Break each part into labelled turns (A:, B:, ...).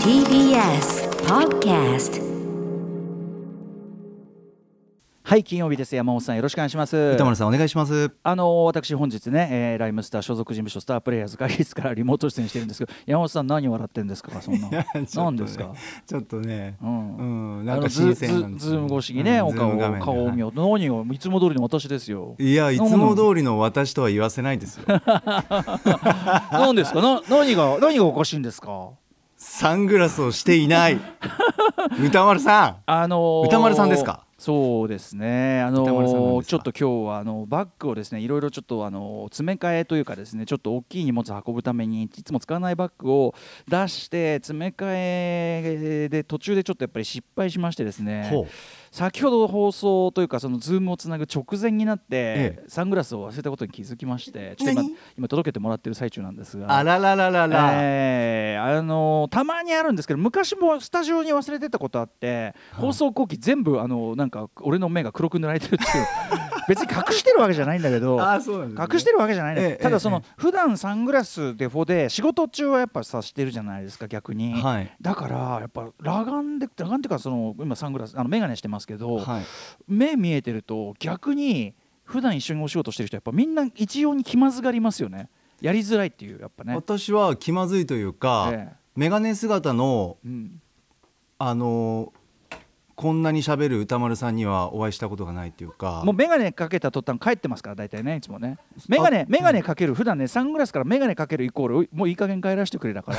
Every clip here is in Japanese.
A: TBS Podcast
B: はい金曜日です。山本さんよろしくお願いします。
C: 歌丸さんお願いします。
B: あの私本日ね、えー、ライムスター所属事務所スタープレイヤーズ会議室からリモート出演してるんですけど山本さん何笑ってんですか？そんな。何ですか？
C: ちょっとね
B: うん。
C: うんなんか新鮮なんです
B: ズズーム越しにね、お顔を顔を見よう。と何をいつも通りの私ですよ。
C: いやいつも通りの私とは言わせないですよ。
B: 何ですか？な何が何がおかしいんですか？
C: サングラスをしていない。歌丸さん。
B: あのー
C: 歌丸さんですか？
B: そうですね、あのちょっと今日はあのバッグをですねいろいろちょっとあの詰め替えというかですねちょっと大きい荷物を運ぶためにいつも使わないバッグを出して詰め替えで途中でちょっとやっぱり失敗しましてですね先ほど放送というかそのズームをつなぐ直前になって、
C: ええ。
B: サングラスを忘れたことに気づきましてちょっと今
C: 何
B: 今届けてもらってる最中なんですが。
C: あららららら、
B: えーあのたまにあるんですけど昔もスタジオに忘れてたことあって、放送後記全部あのなんか俺の目が黒く塗られてるっていう 別に隠してるわけじゃないんだけど
C: あそうなんです、ね、
B: 隠してるわけじゃないね、
C: ええ
B: ただその、
C: え
B: 普段サングラスデフォで仕事中はやっぱさしてるじゃないですか逆に、
C: はい。
B: だからやっぱ裸眼で裸眼っていうかその今サングラスあの眼鏡してますけど、
C: はい。
B: 目見えてると逆に普段一緒にお仕事してる人やっぱみんな一様に気まずがりますよね。やりづらいっていうやっぱね、
C: 私は気まずいというか、
B: ええ。
C: メガネ姿の
B: うん、
C: あのこんなに喋る歌丸さんにはお会いしたことがないっていうか。
B: もう眼鏡かけた途端帰ってますから大体ねいつもね。眼鏡眼鏡かける普段ねサングラスから眼鏡かけるイコールもういい加減帰らせてくれだから。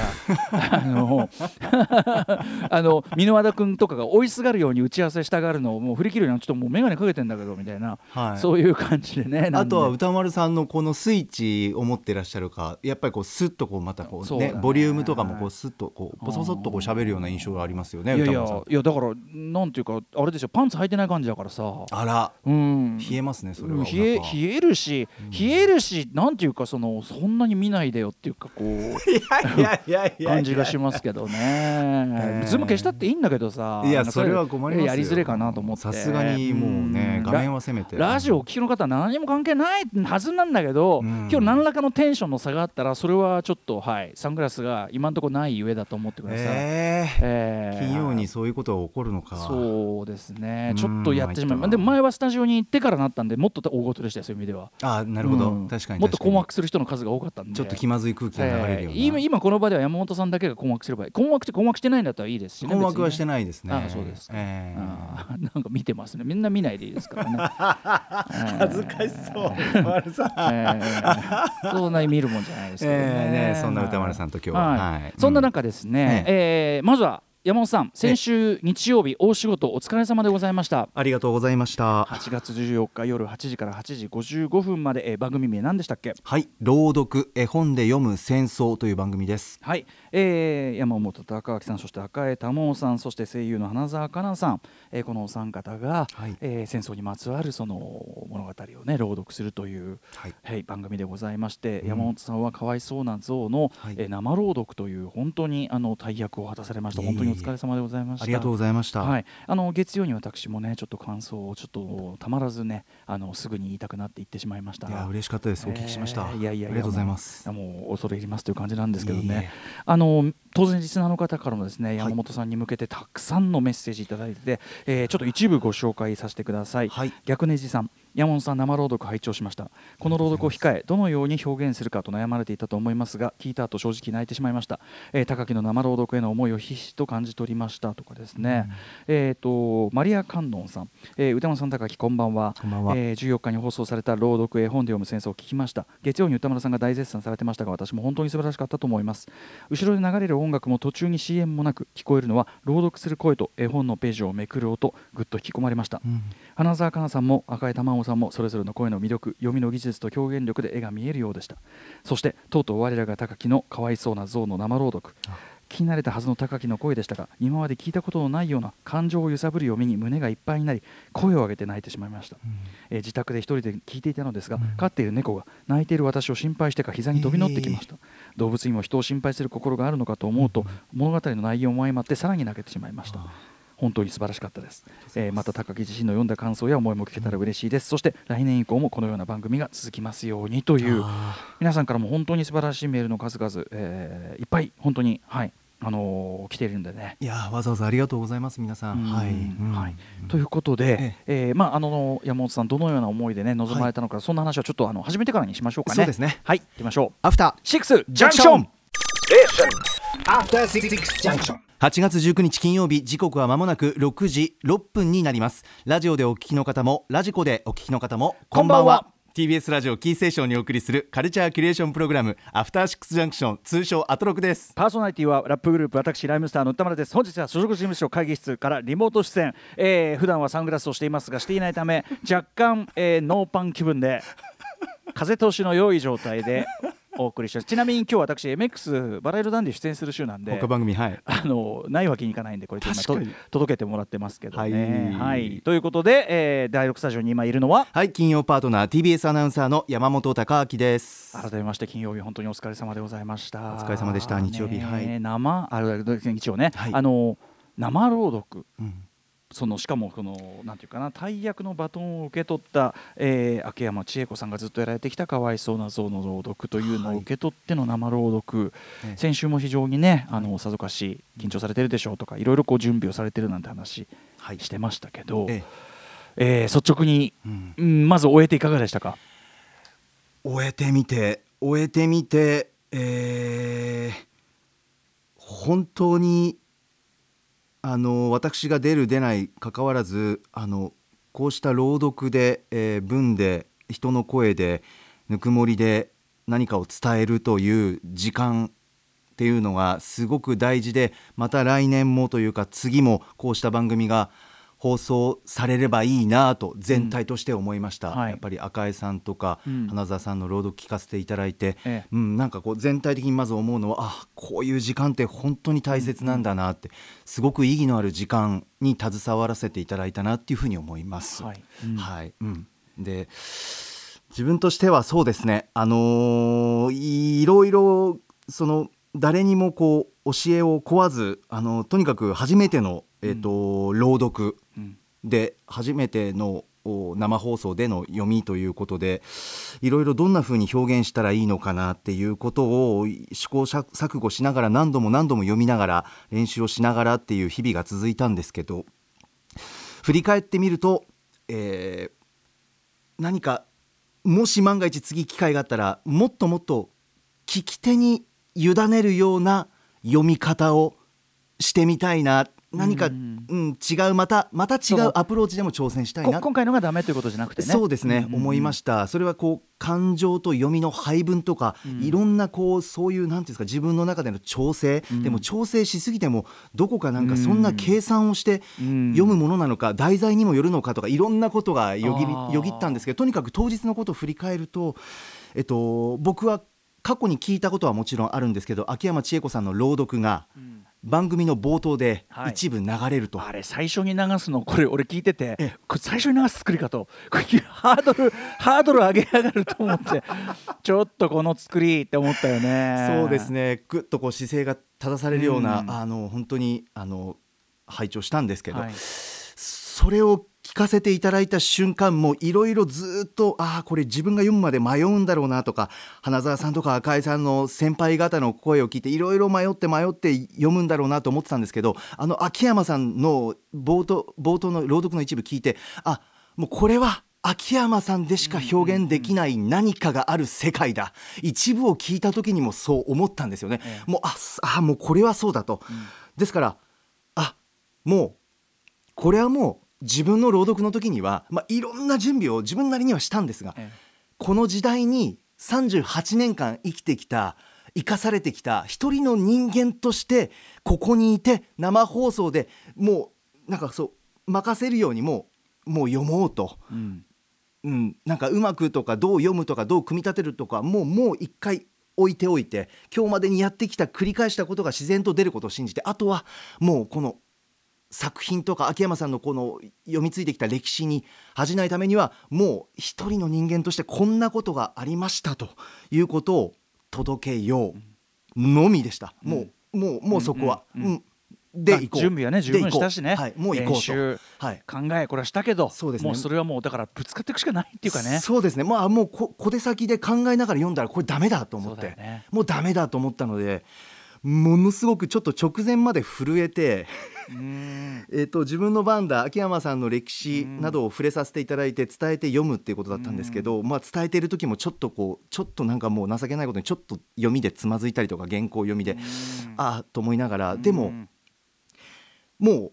B: あの あの箕輪田君とかが追いすがるように打ち合わせしたがるのをもう振り切るようにちょっともう眼鏡かけてんだけどみたいな、
C: はい。
B: そういう感じでね
C: あとは歌丸さんのこのスイッチを持ってらっしゃるかやっぱりこうスッとこうまたこうね
B: ね。
C: ボリュームとかもこうスッとこうボソボソっとこう喋るような印象がありますよね
B: いやいや
C: 歌丸さん。
B: いやだからなんていうかあれですよパンツ履いてない感じだからさ。
C: あら。
B: うん。
C: 冷えますねそれは。
B: 冷え冷えるし、冷えるしなんていうかそのそんなに見ないでよっていうかこう感じがしますけどね、
C: えー。
B: ズーム消したっていいんだけどさ
C: いやそれは困りますよ。
B: やりづれかなと思って。
C: さすがにもうね
B: ん。
C: 画面はせめて。
B: ララジオをお聞きの方は何にも関係ないはずなんだけど、
C: うん。
B: 今日何らかのテンションの差があったらそれはちょっとはいサングラスが今のところないゆえだと思ってください、
C: え
B: えー
C: ー。金曜にそういうことが起こるのか
B: そうですね。
C: うん。
B: ちょっとやってしまいまでも前はスタジオに行ってからなったんでもっと大事でしたよそういう意味では。
C: あなるほど、
B: うん。
C: 確かに
B: もっと困惑する人の数が多かったんで。
C: ちょっと気まずい空気が流れるような、
B: えー今今この場では山本さんだけが困惑すればいい。困惑して困惑してないんだったらいいですしね
C: 困惑はして
B: い
C: ないですね。
B: あそうですか。
C: えー
B: あーなんか見てますね。みんな見ないでいいですからね。
C: 恥ずかしそう。丸さん。
B: えーそんなに見るもんじゃないですけどね,
C: えーねそんな歌丸さんと今日は。
B: はい。
C: はい。
B: そんな中ですね、えーまずは山本さん先週日曜日大仕事お疲れ様でございました。
C: ありがとうございました。
B: 8月14日夜8時から8時55分まで、えー番組名何でしたっけ？
C: はい朗読絵本で読む戦争という番組です。
B: はい、えー山本隆明さんそして赤江玉緒さんそして声優の花澤香菜さん、えーこのお三方が、
C: はい。
B: えー戦争にまつわるその物語をね朗読するという、
C: はい。
B: はい、番組でございまして、
C: うん。
B: 山本さんはかわいそうな像の、
C: はい。
B: えー生朗読という本当にあの大役を果たされました。本当にお疲れ様でございました。
C: ありがとうございました、
B: はい、あの月曜に私もねちょっと感想をちょっとたまらずねあのすぐに言いたくなって言ってしまいました
C: いや嬉しかったです。お聞きしました、
B: えーいやいやいや
C: ありがとうございます。
B: もう恐れ入りますという感じなんですけどね。あの当然リスナーの方からもですね
C: い。
B: 山本さんに向けてたくさんのメッセージいただいてて、えーちょっと一部ご紹介させてください、
C: はい。
B: 逆ネジさん山本さん生朗読拝聴しました。この朗読を控えどのように表現するかと悩まれていたと思いますが聞いた後正直泣いてしまいました、えー高木の生朗読への思いをひしと感じ取りましたとかですね、えっ、とマリア観音さん、えー歌丸さん高木こんばんは。
C: こんばんは。
B: えー14日に放送された朗読絵本で読む戦争を聞きました。月曜に歌丸さんが大絶賛されてましたが私も本当に素晴らしかったと思います。後ろで流れる音楽も途中に CM もなく聞こえるのは朗読する声と絵本のページをめくる音ぐっと引き込まれました、
C: うん。
B: 花澤香菜さんも赤江玉緒さんもそれぞれの声の魅力読みの技術と表現力で絵が見えるようでした。そしてとうとう我らが高木のかわいそうな像の生朗読聞き慣れたはずの高木の声でしたが今まで聞いたことのないような感情を揺さぶる読みに胸がいっぱいになり声を上げて泣いてしまいました、えー自宅で一人で聞いていたのですが、飼っている猫が泣いている私を心配してか膝に飛び乗ってきました、動物にも人を心配する心があるのかと思うと、物語の内容も相まってさらに泣けてしまいました本当に素晴らしかったです、えーまた高木自身の読んだ感想や思いも聞けたら嬉しいです、そして来年以降もこのような番組が続きますようにという皆さんからも本当に素晴らしいメールの数々、えーいっぱい本当にはいあのー来ているんでね。
C: いやーわざわざありがとうございます皆さん。はい、うん。
B: はい、ということで、
C: え
B: え。ーまあ、あの山本さん、どのような思いで、ね、臨まれたのか、そんな話はちょっとあの始めてからにしましょうかね。
C: そうですね。
B: はい、行きましょう。
C: アフター
B: シックスジャンクション
D: After Six Junction.
C: 8月19日金曜日時刻は間もなく6時6分になります。ラジオでお聞きの方もラジコでお聞きの方もこんばんは。
B: こんばんは。
C: TBS ラジオキーステーションにお送りするカルチャーキュレーションプログラムアフターシックスジャンクション通称アトロクです。
B: パーソナリティはラップグループ私ライムスターの歌丸です。本日は所属事務所会議室からリモート出演、えー、普段はサングラスをしていますがしていないため若干、えー、ノーパン気分で風通しの良い状態でお送りしてちなみに今日私 MX バラ色ダンディ出演する週なんで
C: 他番組はい。
B: あのないわけにいかないんでこれ今届けてもらってますけどね。
C: は
B: はい。い、ということで、えー、第6スタジオに今いるのは
C: はい金曜パートナー TBS アナウンサーの山本貴明です。
B: 改めまして金曜日本当にお疲れ様でございました。
C: お疲れ様でした。日曜日
B: ね
C: はい。
B: 生あ日曜ね、
C: はい。
B: あの生朗読。
C: うん
B: そのしかもこのなんていうかな大役のバトンを受け取った、えー、秋山千恵子さんがずっとやられてきたかわいそうな像の朗読というのを
C: はい
B: 受け取っての生朗読、
C: ええ
B: 先週も非常にねあのさぞかし緊張されてるでしょうとかいろいろこう準備をされてるなんて話
C: はい。
B: してましたけど、
C: え。
B: えー率直に、
C: うん。
B: うんまず終えていかがでしたか？
C: 終えてみて終えてみてえー本当にあの私が出る出ないかかわらずあのこうした朗読で、えー文で人の声でぬくもりで何かを伝えるという時間っていうのがすごく大事でまた来年もというか次もこうした番組が放送されればいいなと全体として思いました、
B: うんはい。
C: やっぱり赤江さんとか、
B: うん。
C: 花澤さんの朗読聞かせていただいて、
B: ええ。
C: うん、なんかこう全体的にまず思うのはあこういう時間って本当に大切なんだなって、すごく意義のある時間に携わらせていただいたなっていうふうに思います。
B: はい。うん。
C: はい。うん、で自分としてはそうですね、あのーいろいろその誰にもこう教えを請わず、あのとにかく初めての、えーと朗読。
B: うん。
C: で初めてのお生放送での読みということでいろいろどんな風に表現したらいいのかなっていうことを試行錯誤しながら何度も何度も読みながら練習をしながらっていう日々が続いたんですけど振り返ってみると、えー何かもし万が一次機会があったらもっともっと聞き手に委ねるような読み方をしてみたいな何か、
B: う
C: うんん。違うまたまた違
B: そう。
C: うアプローチでも挑戦したいな。
B: こ今回のがダメということじゃなくてね。
C: そうですね、
B: んんん。
C: 思いました。それはこう感情と読みの配分とか、
B: うん。
C: いろんなこうそういうなんていうんですか自分の中での調整、
B: うん。
C: でも調整しすぎてもどこかなんかそんな計算をして
B: うん。
C: 読むものなのか、題材にもよるのかとかいろんなことがよぎよぎったんですけどとにかく当日のことを振り返ると、えっと、僕は過去に聞いたことはもちろんあるんですけど秋山千恵子さんの朗読が
B: うん
C: 番組の冒頭で
B: はい。
C: 一部流れると。
B: あれ最初に流すのこれ俺聞いてて
C: え
B: これ最初に流す作りかと。ハードルハードル上げ上がると思って。ちょっとこの作りって思ったよね。
C: そうですね。ぐっとこう姿勢が正されるような、
B: うん。
C: あの本当にあの拝聴したんですけど、
B: はい。
C: それを聞かせていただいた瞬間もいろいろずっとああこれ自分が読むまで迷うんだろうなとか花澤さんとか赤井さんの先輩方の声を聞いていろいろ迷って迷って読むんだろうなと思ってたんですけどあの秋山さんの冒頭冒頭の朗読の一部聞いてあもうこれは秋山さんでしか表現できない何かがある世界だ一部を聞いた時にもそう思ったんですよね。
B: え
C: もうあすあもうこれはそうだと。ですからあもうこれはもう自分の朗読の時には、まあ、いろんな準備を自分なりにはしたんですが
B: え
C: この時代に38年間生きてきた生かされてきた一人の人間としてここにいて生放送でもうなんかそう任せるようにもうもう読もうと、
B: えうん。
C: うん、なんかうまくとかどう読むとかどう組み立てるとかもうもう一回置いておいて今日までにやってきた繰り返したことが自然と出ることを信じてあとはもうこの作品とか秋山さんのこの読み継いできた歴史に恥じないためにはもう一人の人間としてこんなことがありましたということを届けようのみでした、もうもうもうそこは、
B: うん
C: うんで行こう。
B: 準備はね十分したしね、
C: はいもう行こうと。
B: 練習
C: はい。
B: 考えこれはしたけど
C: そうですね。
B: もうそれはもうだからぶつかっていくしかないっていうかね。
C: そうですね。まあもうこ小手先で考えながら読んだらこれダメだと思って、
B: ね。
C: もうダメだと思ったのでものすごくちょっと直前まで震えてえー、と自分の番だ秋山さんの歴史などを触れさせていただいて伝えて読むっていうことだったんですけど、まあ、伝えている時もちょっとこうちょっとなんかもう情けないことにちょっと読みでつまずいたりとか原稿読みで、ああと思いながらでも
B: うん。
C: もう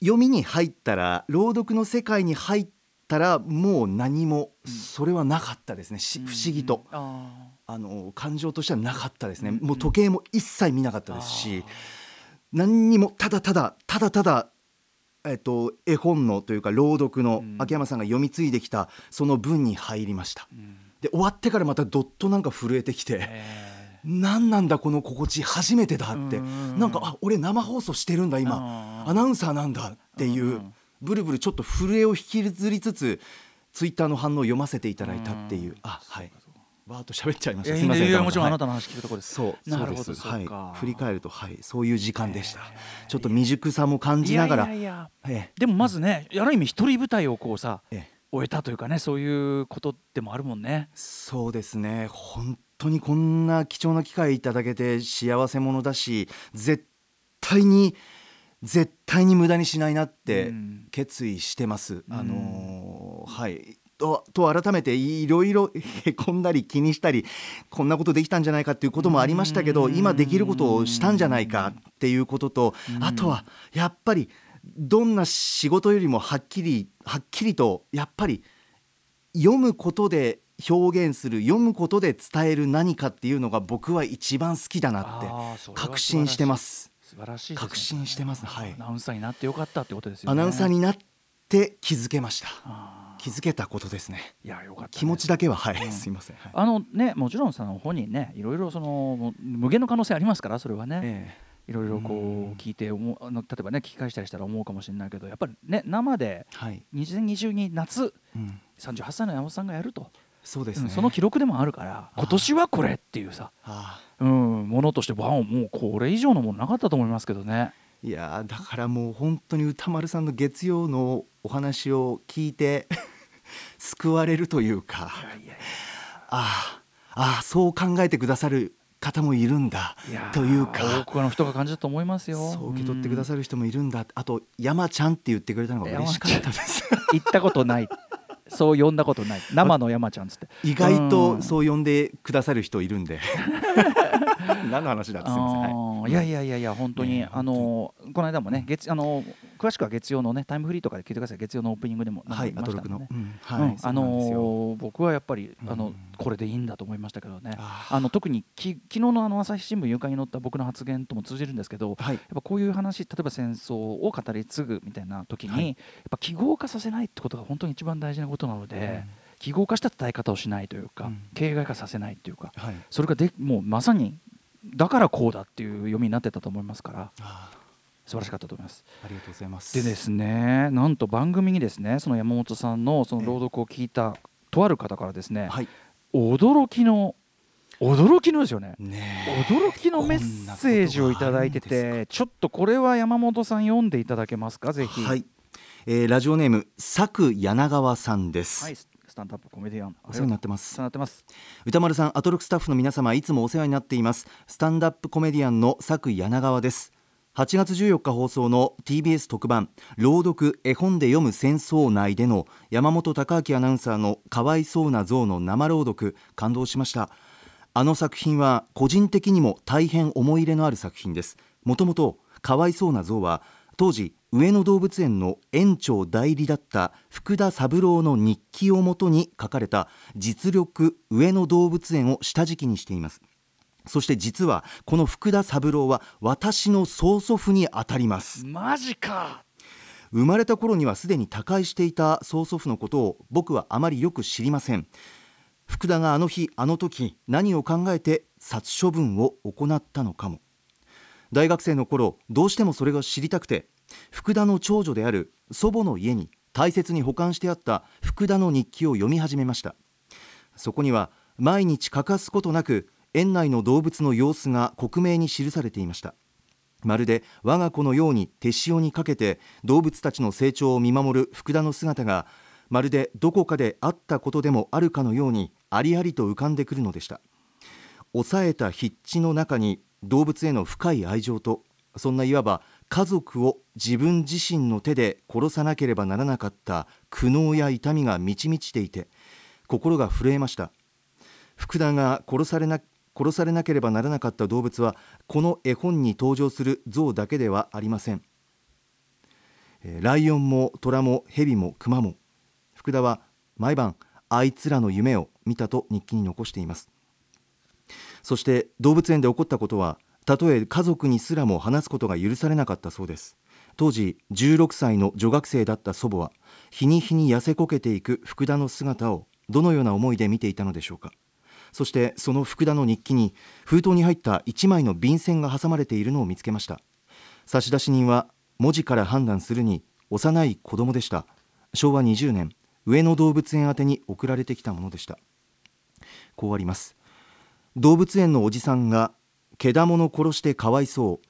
C: 読みに入ったら朗読の世界に入ったらもう何もそれはなかったですね、し不思議と。
B: あ
C: あの感情としてはなかったですね、
B: うん。
C: もう時計も一切見なかったですし何にもただただただただ、えっと、絵本のというか朗読の
B: うん。
C: 秋山さんが読み継いできたその文に入りました。
B: ーうん。
C: で終わってからまたどっとなんか震えてきて
B: え
C: 何なんだこの心地初めてだって。
B: うん
C: なんかあ俺生放送してるんだ
B: ー。
C: 今アナウンサーなんだっていううんブルブルちょっと震えを引きずりつつツイッターの反応を読ませていただいたっていう。うん。あはい。わーっと喋っちゃいました。すいません
B: もちろん
C: はい
B: あなたの話聞くところです。
C: そう
B: なるほど
C: そうです。
B: そうか。
C: はい、振り返ると、はい、そういう時間でした、ちょっと未熟さも感じながら。
B: でもまずねある意味一人舞台をこうさ終えたというかねそういうことでもあるもんね。
C: そうですね。本当にこんな貴重な機会いただけて幸せ者だし絶対に絶対に無駄にしないなって
B: うん。
C: 決意してます、
B: うん。
C: あのーはい。とと改めていろいろへこんだり気にしたりこんなことできたんじゃないかっていうこともありましたけど
B: うん。
C: 今できることをしたんじゃないかっていうことと
B: うん。
C: あとはやっぱりどんな仕事よりもはっきりはっきりとやっぱり読むことで表現する読むことで伝える何かっていうのが僕は一番好きだなって確信してます
B: 素晴らしいね。
C: 確信してますはい。
B: アナウンサーになってよかったってことですよね。
C: アナウンサーになって気づけました。気づけたことですね。
B: いやよかったね
C: 気持ちだけははい、
B: うん。
C: すいません、はい。
B: あのねもちろんさ本人ねいろいろその無限の可能性ありますからそれはね、
C: え
B: いろいろこ
C: う
B: 聞いて思うあの例えばね聞き返したりしたら思うかもしれないけどやっぱりね生で
C: えはい、
B: 2022夏
C: うん、
B: 38歳の山本さんがやると、
C: そうですね、
B: うんその記録でもあるから今年はこれっていうさ、
C: あ
B: うん、ものとしてもうこれ以上のものなかったと思いますけどね。
C: ーいやーだからもう本当に歌丸さんの月曜のお話を聞いて 救われるというか。ああそう考えてくださる方もいるんだという
B: 多
C: か
B: くの人が感じたと思いますよ。
C: そう受け取ってくだ
B: る、
C: さる人もいるんだ。あと山ちゃんって言ってくれたのが嬉しかったです。
B: 行ったことないそう呼んだことない。生の山ちゃんっつって。
C: 意外
B: うん。
C: とそう呼んでくださる人いるんで。何の話だってすいません、はい
B: いやいやいやいや本当に、
C: ね
B: あのこの間もね月あの詳しくは月曜のねタイムフリーとかで聞いてください。月曜のオープニングでもましたね、あのー僕はやっぱりあの、
C: うん
B: これでいいんだと思いましたけどね。
C: あ
B: の特にき昨日のあの朝日新聞夕刊に載った僕の発言とも通じるんですけど
C: はい。
B: やっぱこういう話例えば戦争を語り継ぐみたいな時に、
C: はい。
B: やっぱ記号化させないってことが本当に一番大事なことなので、記号化した伝え方をしないというか、
C: うん。
B: 形骸化させないというか
C: はい。
B: それがでもうまさにだからこうだっていう読みになってたと思いますから。
C: あ
B: 素晴らしかったと思います。
C: ーありがとうございます。
B: でですねなんと番組にですねその山本さんのその朗読を聞いたとある方からですね、
C: はい。
B: 驚きの驚きのですよね。
C: ね
B: 驚きのメッセージをいただいててちょっとこれは山本さん読んでいただけますかぜひ。
C: はい、えーラジオネーム佐久柳川さんです、
B: はいスタンダップコメディアン。
C: お世話になってま
B: お
C: す。
B: 世話になってます。
C: 歌丸さんアトロクスタッフの皆様いつもお世話になっています。スタンダップコメディアンの佐久柳川です8月14日放送の TBS 特番朗読絵本で読む戦争内での山本貴明アナウンサーのかわいそうな像の生朗読感動しました。あの作品は個人的にも大変思い入れのある作品です。もともとかわいそうな像は当時上野動物園の園長代理だった福田三郎の日記をもとに書かれた実力上野動物園を下敷きにしています。そして実はこの福田三郎は私の曽祖父にあたります。
B: マジか。
C: 生まれた頃にはすでに他界していた曽祖父のことを僕はあまりよく知りません。福田があの日あの時何を考えて殺処分を行ったのかも。大学生の頃どうしてもそれが知りたくて福田の長女である祖母の家に大切に保管してあった福田の日記を読み始めました。そこには毎日欠かすことなく園内の動物の様子が克明に記されていました。まるで我が子のように手塩にかけて動物たちの成長を見守る福田の姿がまるでどこかであったことでもあるかのようにありありと浮かんでくるのでした。抑えた筆致の中に動物への深い愛情とそんないわば家族を自分自身の手で殺さなければならなかった苦悩や痛みが満ち満ちていて心が震えました。福田が殺されな殺されなければならなかった動物はこの絵本に登場する象だけではありません。ライオンも虎も蛇も熊も福田は毎晩あいつらの夢を見たと日記に残しています。そして動物園で起こったことはたとえ家族にすらも話すことが許されなかったそうです。当時16歳の女学生だった祖母は日に日に痩せこけていく福田の姿をどのような思いで見ていたのでしょうか。そしてその福田の日記に封筒に入った1枚の便箋が挟まれているのを見つけました。差出人は文字から判断するに幼い子供でした。昭和20年上野動物園宛に送られてきたものでした。こうあります。動物園のおじさんが毛玉の殺してかわいそう。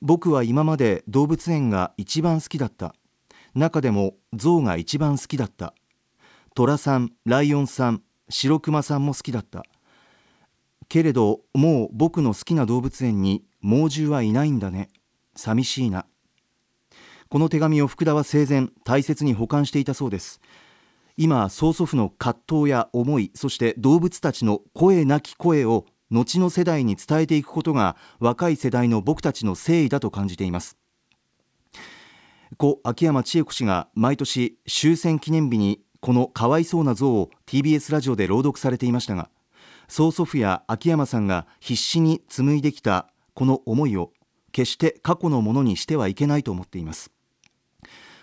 C: 僕は今まで動物園が一番好きだった。中でも象が一番好きだった。虎さんライオンさん白熊さんも好きだった。けれどもう僕の好きな動物園に猛獣はいないんだね。寂しいな。この手紙を福田は生前大切に保管していたそうです。今曽祖父の葛藤や思いそして動物たちの声なき声を後の世代に伝えていくことが若い世代の僕たちの誠意だと感じています。故秋山千恵子氏が毎年終戦記念日にこのかわいそうな像を TBS ラジオで朗読されていましたが曽祖父や秋山さんが必死に紡いできたこの思いを決して過去のものにしてはいけないと思っています。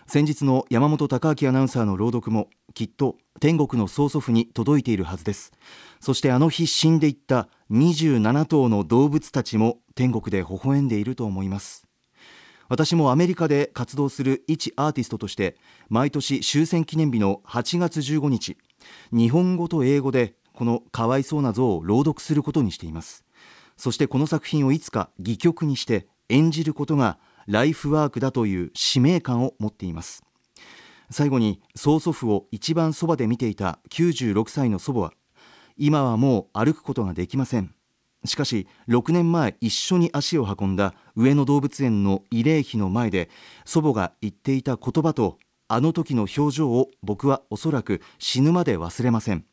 C: 先日の山本貴明アナウンサーの朗読もきっと天国の曽祖父に届いているはずです。そしてあの日死んでいった27頭の動物たちも天国で微笑んでいると思います。私もアメリカで活動する一アーティストとして毎年終戦記念日の8月15日日本語と英語でこのかわいそうな像を朗読することにしています。そしてこの作品をいつか戯曲にして演じることがライフワークだという使命感を持っています。最後に曽祖父を一番そばで見ていた96歳の祖母は今はもう歩くことができません。しかし6年前一緒に足を運んだ上野動物園の慰霊碑の前で祖母が言っていた言葉とあの時の表情を僕はおそらく死ぬまで忘れません。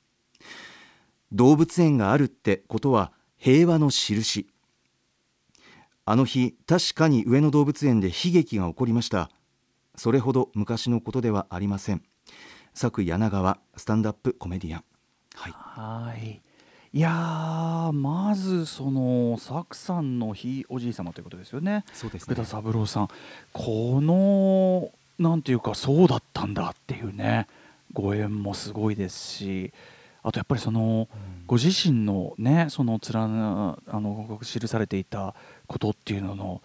C: 動物園があるってことは平和の印。あの日確かに上野動物園で悲劇が起こりました。それほど昔のことではありません。作柳川スタンダップコメディアン。はい。
B: いいやーまずそのサクさんのひいおじい様ということですよね。
C: そうです
B: 福田三郎さん。このなんていうかそうだったんだっていうね。ご縁もすごいですし。あとやっぱりその、ご自身のねその連なあの記されていたことっていうのの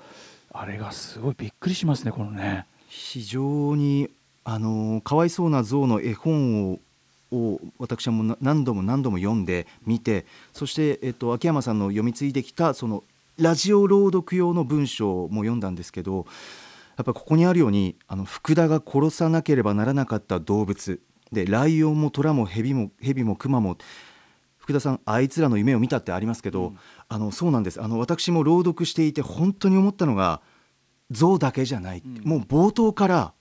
B: あれがすごいびっくりしますねこのね。
C: 非常にあのかわいそうな象の絵本をを私はもうな何度も何度も読んで見てそして、えっと、秋山さんの読み継いできたそのラジオ朗読用の文章も読んだんですけどやっぱここにあるようにあの福田が殺さなければならなかった動物でライオンも虎も蛇も蛇も熊も福田さんあいつらの夢を見たってありますけど、あのそうなんです。あの私も朗読していて本当に思ったのが象だけじゃない、
B: ん。
C: もう冒頭から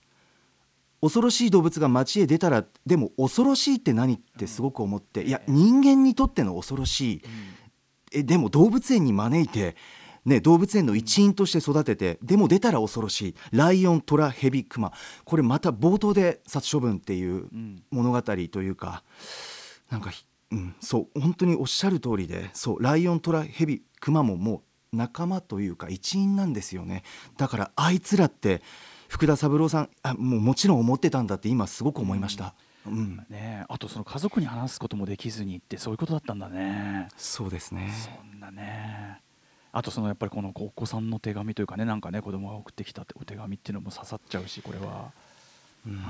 C: 恐ろしい動物が街へ出たらでも恐ろしいって何ってすごく思って、いや人間にとっての恐ろしい、えでも動物園に招いて、ね、動物園の一員として育ててでも出たら恐ろしい。ライオントラヘビクマこれまた冒頭で殺処分っていう
B: うん。
C: 物語というかなんかひ、うん、そう本当におっしゃる通りでそうライオントラヘビクマももう仲間というか一員なんですよね。だからあいつらって福田三郎さんあもうもちろん思ってたんだって今すごく思いました、うん、
B: ねあとその家族に話すこともできずにってそういうことだったんだね。
C: そうですね。
B: そんなね。あとそのやっぱりこのお子さんの手紙というかねなんかね子供が送ってきたってお手紙っていうのも刺さっちゃうしこれは。
C: うん。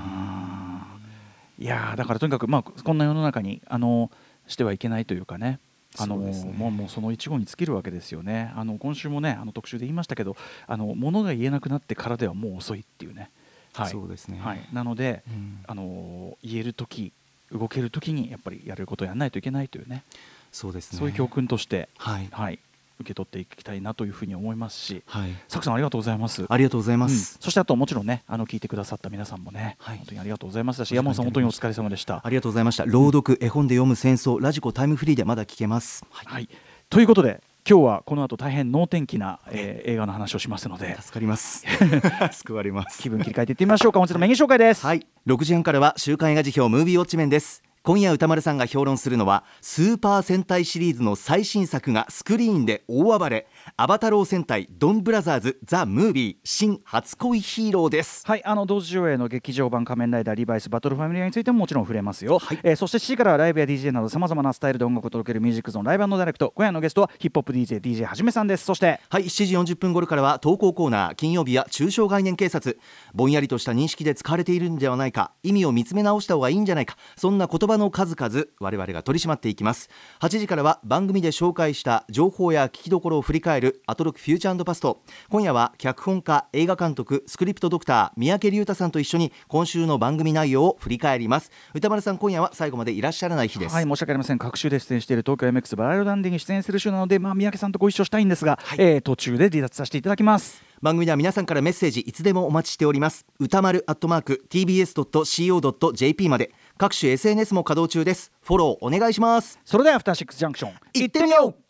B: いやーだからとにかくまあこんな世の中にあのしてはいけないというかねあの
C: ね
B: もうもうその一語に尽きるわけですよね。あの今週もねあの特集で言いましたけど、あの物が言えなくなってからではもう遅いっていうね。はい。
C: そうですね
B: はい。なので、
C: うん
B: あの言える時、動ける時にやっぱりやれることをやらないといけないというね。
C: そうですね
B: そういう教訓として、
C: はい
B: はい、受け取っていきたいなというふうに思いますし、
C: はい。
B: サクさんありがとうございます。
C: ありがとうございま
B: うん。
C: す、
B: そしてあともちろんねあの聞いてくださった皆さんもね、
C: はい。
B: 本当にありがとうございましたし山本さん本当にお疲れ様でした。
C: ありがとうございました。朗読絵本で読む戦争ラジコタイムフリーでまだ聞けます。はい。
B: はい、ということで今日はこの後大変能天気な、えー映画の話をしますので。
C: 助かります。救われます。
B: 気分切り替えていってみましょうか。本日のメニュー紹介です。
C: はい。6時半からは週刊映画辞表ムービーウォッチメンです今夜歌丸さんが評論するのはスーパー戦隊シリーズの最新作がスクリーンで大暴れ。アバタロー戦隊ドンブラザーズザ・ムービー新初恋ヒーローです。
B: はい、あの同時上映の劇場版仮面ライダーリバイスバトルファミリアについてももちろん触れますよ、
C: はい。
B: えーそして7時からはライブや DJ などさまざまなスタイルで音楽を届けるミュージックゾーンライブダイレクト今夜のゲストはヒップホップ DJ DJ はじめさんです。そして
C: はい7時40分頃からは投稿コーナー金曜日や中小概念警察ぼんやりとした認識で使われているんではないか意味を見つめ直した方がいいんじゃないかそんな言葉の数々我々が取り締まっていきます。8時からは番組で紹介した情報や聞きどころを振り返るアトロクフューチャーパスト。今夜は脚本家映画監督スクリプトドクター三宅龍太さんと一緒に今週の番組内容を振り返ります。歌丸さん今夜は最後までいらっしゃらない日です、
B: はい申し訳ありません。各週で出演している東京 MX バラエロダンディに出演する週なので、まあ、三宅さんとご一緒したいんですが、えー途中で離脱させていただきます。
C: 番組では皆さんからメッセージいつでもお待ちしております。歌丸アットマーク tbs.co.jp まで各種 SNS も稼働中ですフォローお願いします
B: それではアフターシックスジャンクション
C: 行ってみよう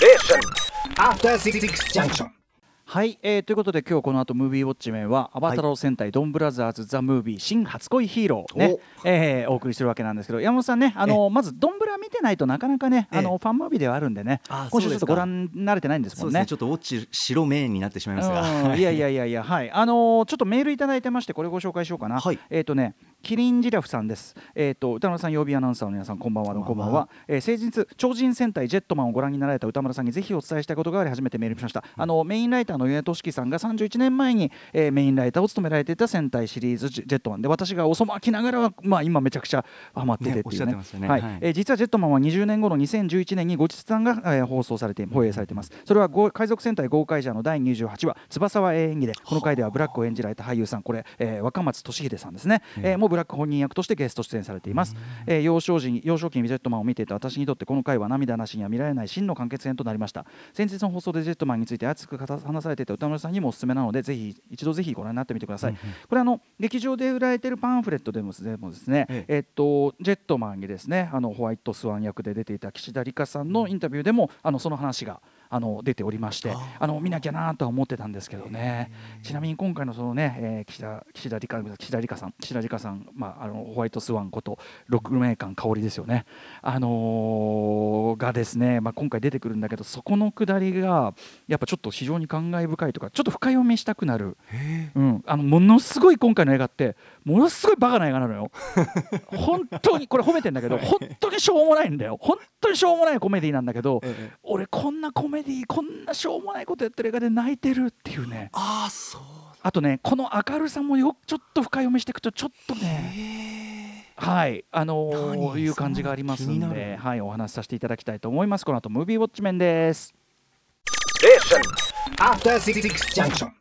D: Station. After Six Junction.
B: はい、えーということで今日この後ムービーウォッチメンは「アバタロー戦隊ドンブラザーズ・ザ・ムービー新初恋ヒーローね」えーお送りしてるわけなんですけど山本さんねあのまずドンブラ見てないとなかなかね
C: ええ。
B: あのファンムービーではあるんでね
C: あ
B: 今週ちょっとご覧慣れてないんですもね。
C: そうんですね。ち。ょっとウォッチ白メインになってしまいますが。
B: うんいやいやいやいやはい。あのーちょっとメールいただいてましてこれご紹介しようかな、
C: はい。
B: えっ、とねキリンジラフさんです。えっ、と歌丸さん曜日アナウンサーの皆さんこんばんはこんばんは、えー、先日超人戦隊ジェットマンをご覧になられた歌丸さんにぜひお伝えしたいことがあり初めてメールしました、あのメインライターの上俊樹さんが31年前に、えーメインライターを務められていた戦隊シリーズジェットマン。で私が遅まきながらはまあ今めちゃくちゃハマっててっていう
C: ね。ね
B: はい。
C: はい。
B: えー実はジェットマンは20年後の2011年に後日談が、えー放送されて放映されています。それはご海賊戦隊ゴーカイジャーの第28話翼は永遠にでこの回ではブラックを演じられた俳優さん。これ、えー若松俊秀さんですね、えーもうブラック本人役としてゲスト出演されています、えー幼少時に幼少期にジェットマンを見ていた私にとってこの回は涙なしには見られない真の完結編となりました。先日の放送でジェットマンについて熱く語話されていた歌丸さんにもおすすめなのでぜひ一度ぜひご覧になってみてください、これあの劇場で売られているパンフレットでもでもですね、
C: え
B: え。っとジェットマンにですねあのホワイトスワン役で出ていた岸田理香さんのインタビューでもあのその話があの出ておりましてあの見なきゃなとは思ってたんですけどね。ちなみに今回のそのね、えー岸田岸田理香岸田理香さん岸田理香さん、まあ、あのホワイトスワンこと六名館香りですよね、あのーがですね、まあ、今回出てくるんだけどそこのくだりがやっぱちょっと非常に感慨深いとかちょっと深読みしたくなる、うん、あのものすごい今回の映画ってものすごいバカな映画なのよ。本当にこれ褒めてんだけど本当にしょうもない。んだよ本当にしょうもないコメディなんだけど、
C: ええ。
B: 俺こんなコメディこんなしょうもないことやってる映画で泣いてるっていうね。
C: ああそう。
B: あとねこの明るさもよちょっと深読みしていくとちょっとねはいあのー
C: 何
B: いう感じがありますんではいお話しさせていただきたいと思います。この後ムービーウォッチメンです。
D: Six Junction.